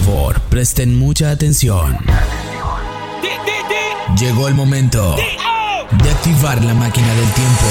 favor, presten mucha atención. Llegó el momento de activar la máquina del tiempo.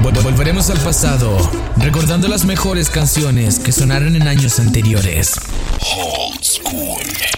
Vol volveremos al pasado, recordando las mejores canciones que sonaron en años anteriores.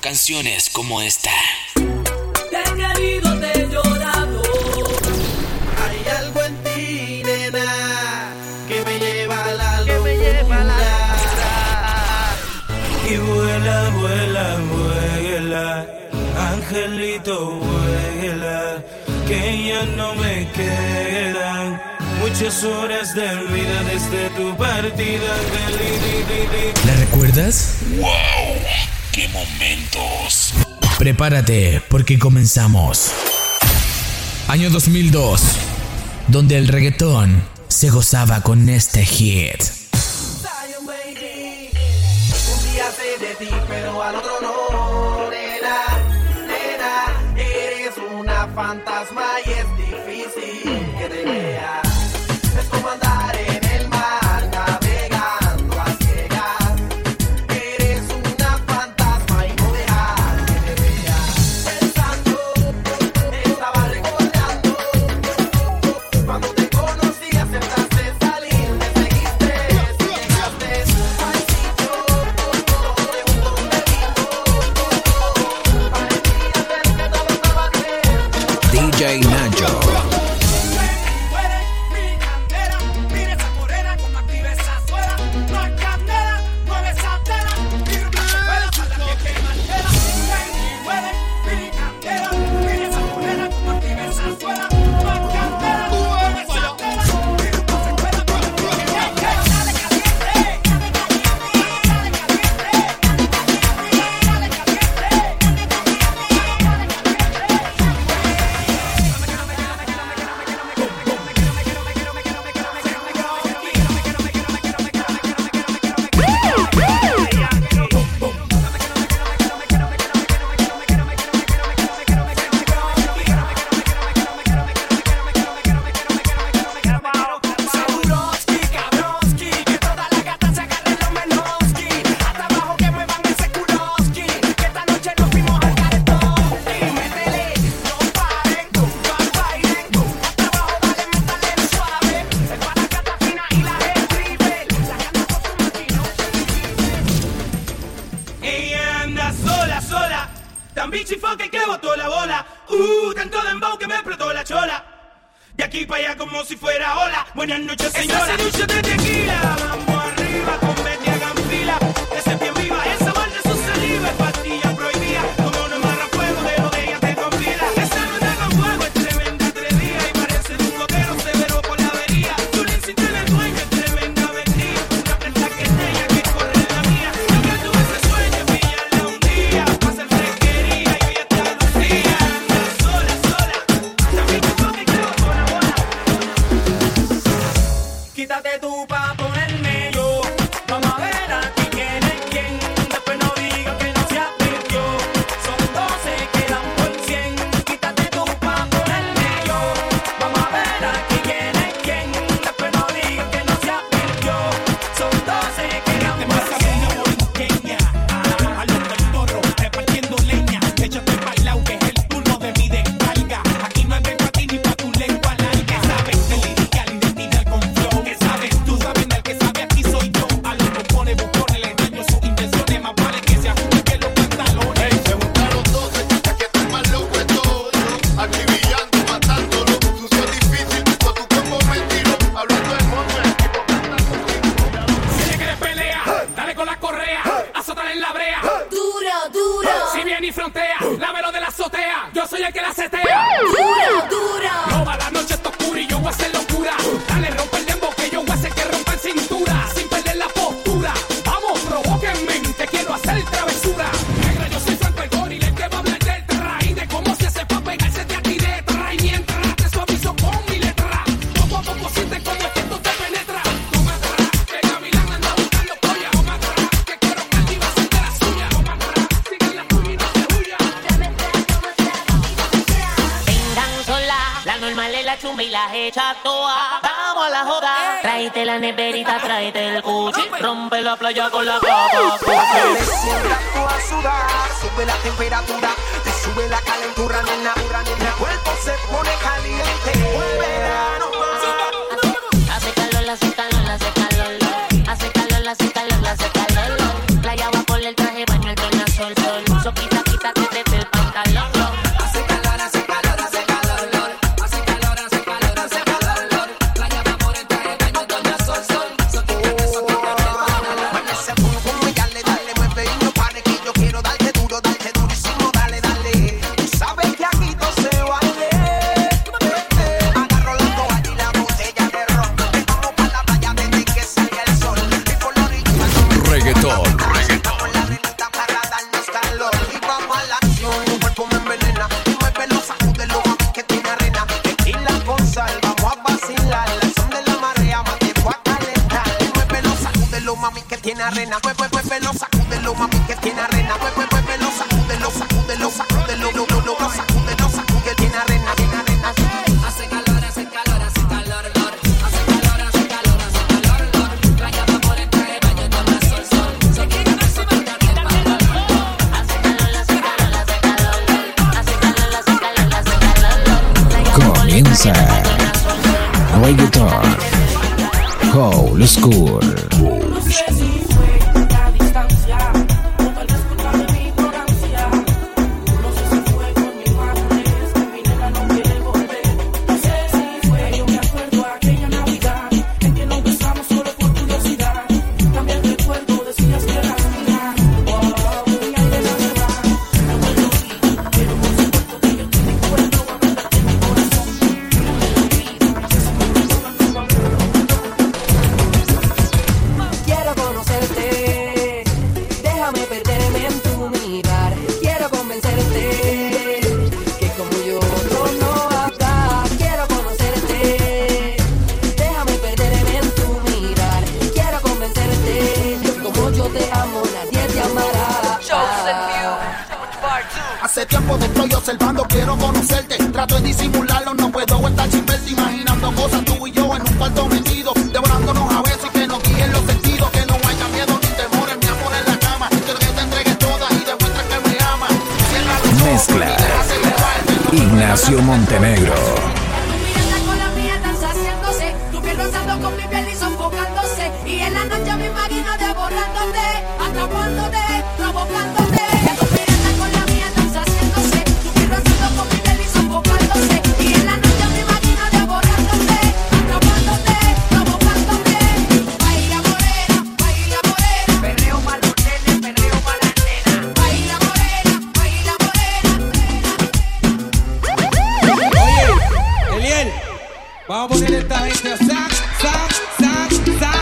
Canciones como esta. vuela, angelito vuela, que ya no me quedan muchas horas de vida desde tu partida. ¿La recuerdas? ¡Wow! ¡Qué momentos! Prepárate, porque comenzamos. Año 2002, donde el reggaetón se gozaba con este hit. Un día sé de pero al otro no. fantasma y es Tan bichi fucking que botó la bola. Uh, tanto dembow que me explotó la chola. De aquí para allá como si fuera hola. Buenas noches, señora. Esta se de tequila. Vamos arriba con media fila. Ese pie viva, esa de su saliva es pastilla. tráete la neverita, tráete el cuchi. Rompe la playa con la capa. tú a sudar, sube la temperatura, te sube la calentura, nena, dura, nena. El cuerpo se pone caliente, vuelve verano más. Hace calor, hace calor. reggaeton. guitar, school. the school. Hace tiempo te estoy observando, quiero conocerte. Trato de disimularlo, no puedo estar sin verte. Imaginando cosas tú y yo en un cuarto metido, devorándonos a besos y que nos guíen los sentidos. Que no haya miedo ni temores, mi amor en la cama. Quiero que te entregues toda y demuestra que me amas. Mezcla. Ignacio Montenegro. Vamos a poner esta gente a sac, sac, sac, sac.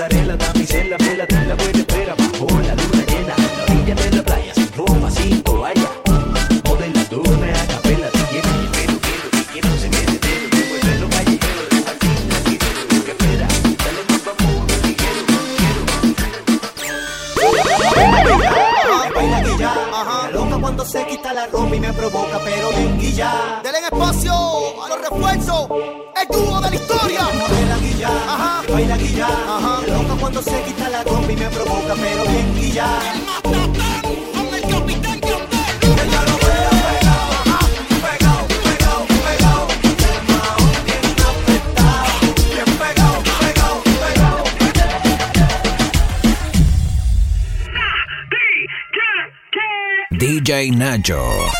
Pasarela, damisela, vela la Rancho.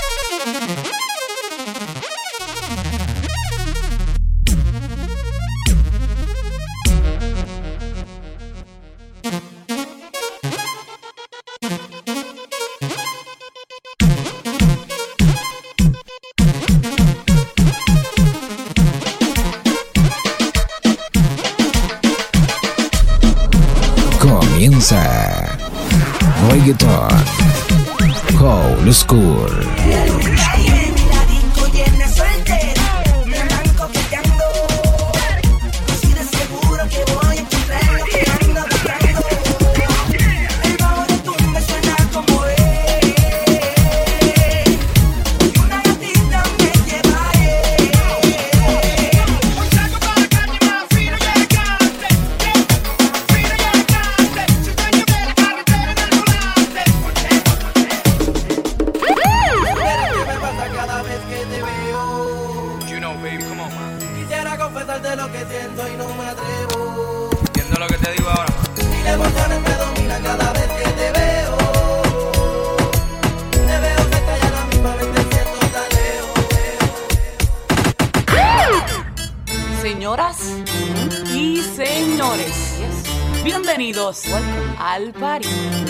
Al party.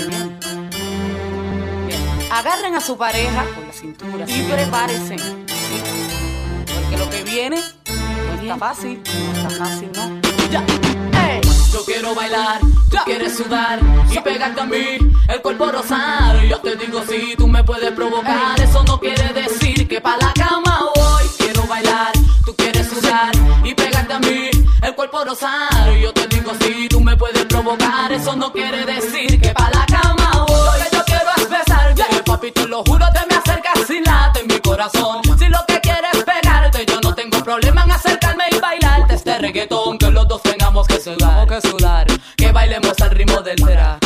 Bien. Bien. Agarren a su pareja por la cintura y prepárense. ¿sí? Porque lo que viene no está fácil, no está fácil, ¿no? Ya. Yo quiero bailar, tú quieres sudar y pegarte a mí, el cuerpo rosar. Yo te digo si tú me puedes provocar, eso no quiere decir que pa' la cama voy. Quiero bailar, tú quieres sudar y pegarte a mí, el cuerpo. Yo te eso no quiere decir que pa' la cama voy. Lo que yo quiero es besarte, papi, te lo juro, te me acercas y late en mi corazón. Si lo que quieres es pegarte, yo no tengo problema en acercarme y bailarte este reggaetón, que los dos tengamos que sudar, que sudar, que bailemos al ritmo del tra,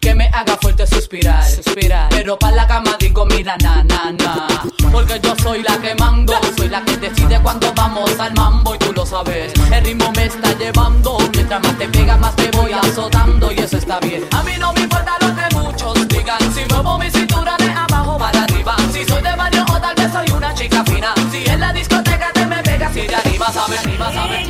que me haga fuerte suspirar, suspirar, pero pa' la cama digo mira na na na, porque yo soy la que mando, soy la que decide cuando vamos al mambo y tú lo sabes, el ritmo me está llevando, mientras más te pega más te voy azotando y eso está bien, a mí no me importa lo que muchos digan, si muevo mi cintura de abajo para arriba, si soy de barrio o tal vez soy una chica fina, si en la discoteca te me pegas y de arriba sabes. Mírame,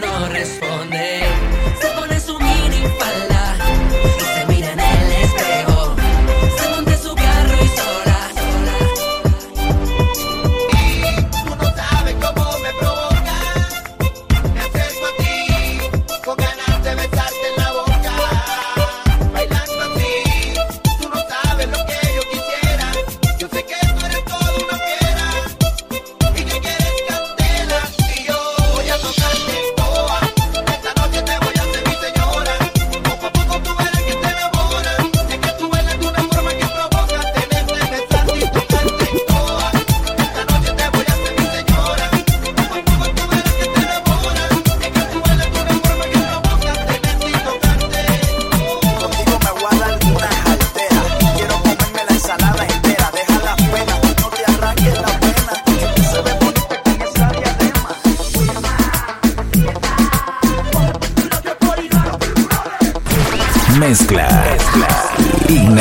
no responde. Se pone su mini falda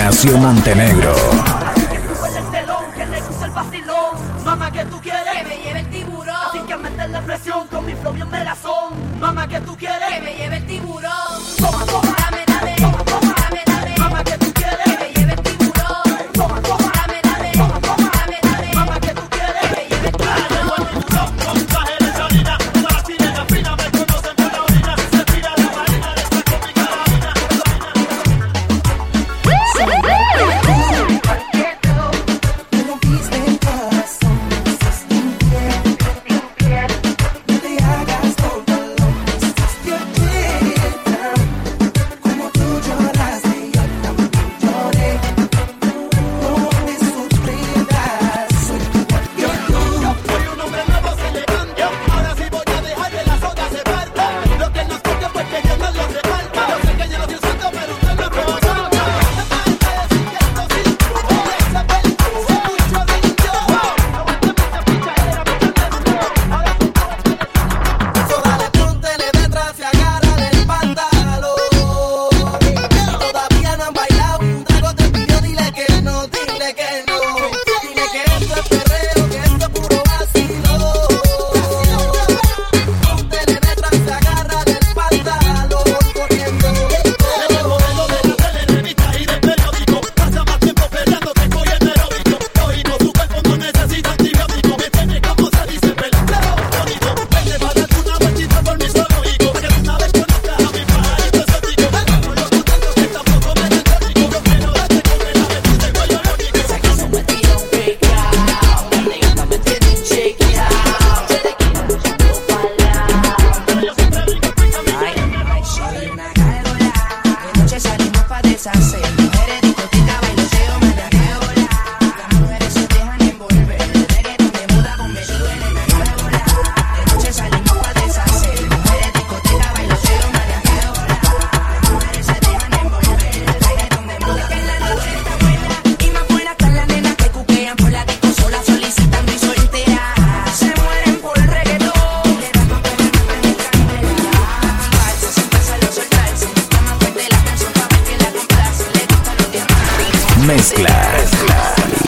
Ignacio Montenegro.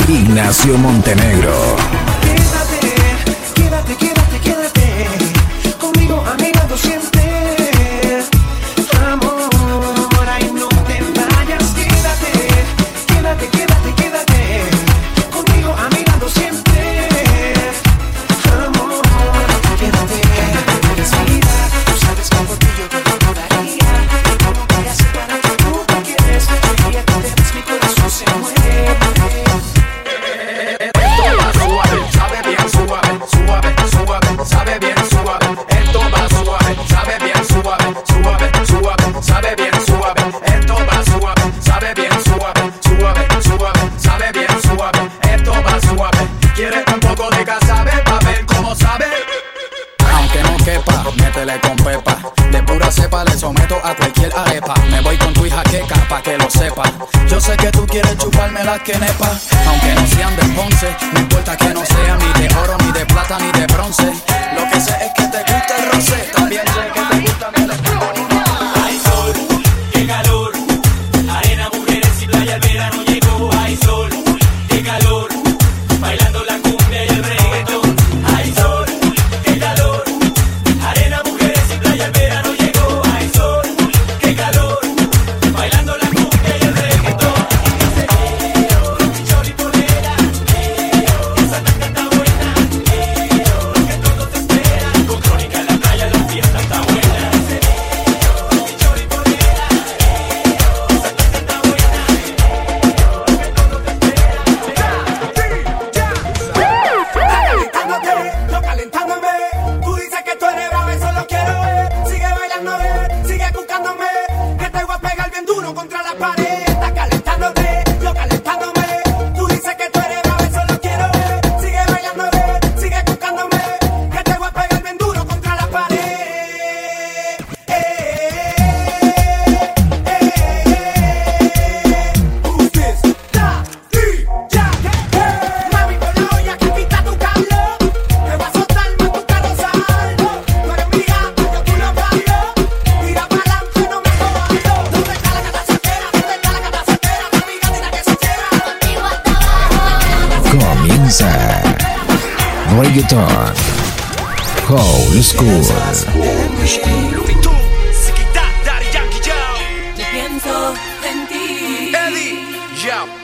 Ignacio Montenegro. a cualquier arepa. Me voy con tu hija queca pa' que lo sepa. Yo sé que tú quieres chuparme las quenepa. Aunque no sean de Ponce, no importa que no sea ni de oro, ni de plata, ni de bronce. Lo que sé es que te gusta el rosé. También sé que te gusta mi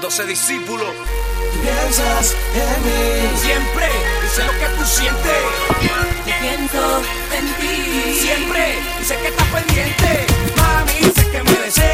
12 discípulos. Piensas en mí. Siempre, dice lo que tú sientes. Yo pienso en ti. Siempre, dice que estás pendiente. Mami, dice que me deseas.